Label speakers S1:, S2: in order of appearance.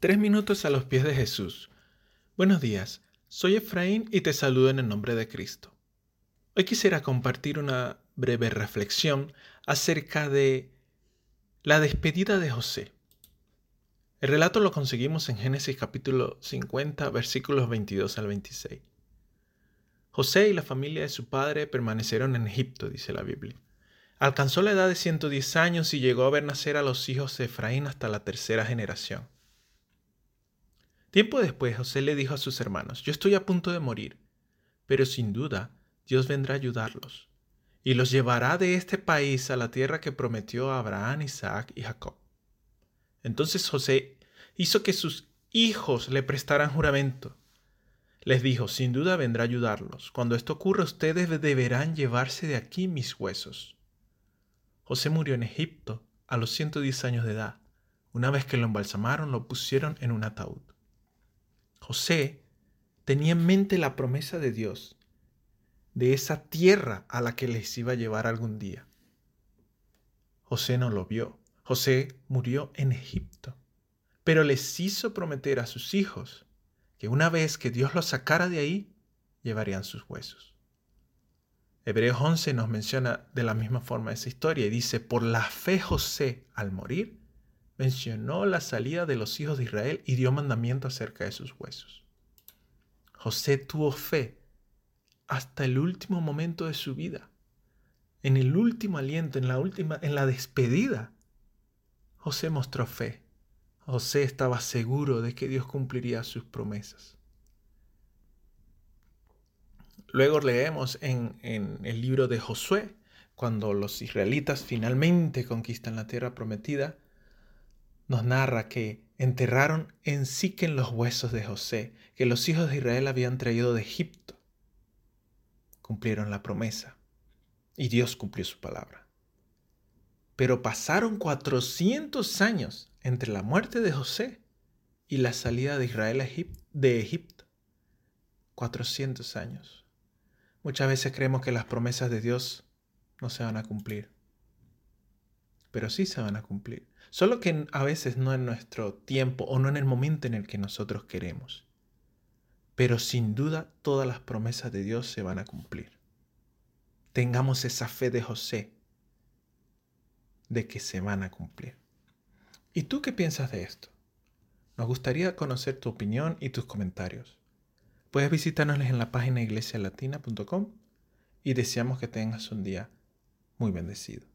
S1: Tres minutos a los pies de Jesús. Buenos días, soy Efraín y te saludo en el nombre de Cristo. Hoy quisiera compartir una breve reflexión acerca de la despedida de José. El relato lo conseguimos en Génesis capítulo 50 versículos 22 al 26. José y la familia de su padre permanecieron en Egipto, dice la Biblia. Alcanzó la edad de 110 años y llegó a ver nacer a los hijos de Efraín hasta la tercera generación. Tiempo después José le dijo a sus hermanos, yo estoy a punto de morir, pero sin duda Dios vendrá a ayudarlos y los llevará de este país a la tierra que prometió a Abraham, Isaac y Jacob. Entonces José hizo que sus hijos le prestaran juramento. Les dijo, sin duda vendrá a ayudarlos. Cuando esto ocurra, ustedes deberán llevarse de aquí mis huesos. José murió en Egipto a los 110 años de edad. Una vez que lo embalsamaron, lo pusieron en un ataúd. José tenía en mente la promesa de Dios de esa tierra a la que les iba a llevar algún día. José no lo vio. José murió en Egipto, pero les hizo prometer a sus hijos que una vez que Dios los sacara de ahí, llevarían sus huesos. Hebreos 11 nos menciona de la misma forma esa historia y dice, por la fe José al morir mencionó la salida de los hijos de Israel y dio mandamiento acerca de sus huesos. José tuvo fe hasta el último momento de su vida. En el último aliento, en la última, en la despedida, José mostró fe. José estaba seguro de que Dios cumpliría sus promesas. Luego leemos en, en el libro de Josué, cuando los israelitas finalmente conquistan la tierra prometida, nos narra que enterraron en Siquem los huesos de José, que los hijos de Israel habían traído de Egipto. Cumplieron la promesa y Dios cumplió su palabra. Pero pasaron 400 años entre la muerte de José y la salida de Israel de Egipto. 400 años. Muchas veces creemos que las promesas de Dios no se van a cumplir pero sí se van a cumplir. Solo que a veces no en nuestro tiempo o no en el momento en el que nosotros queremos. Pero sin duda todas las promesas de Dios se van a cumplir. Tengamos esa fe de José de que se van a cumplir. ¿Y tú qué piensas de esto? Nos gustaría conocer tu opinión y tus comentarios. Puedes visitarnos en la página iglesialatina.com y deseamos que tengas un día muy bendecido.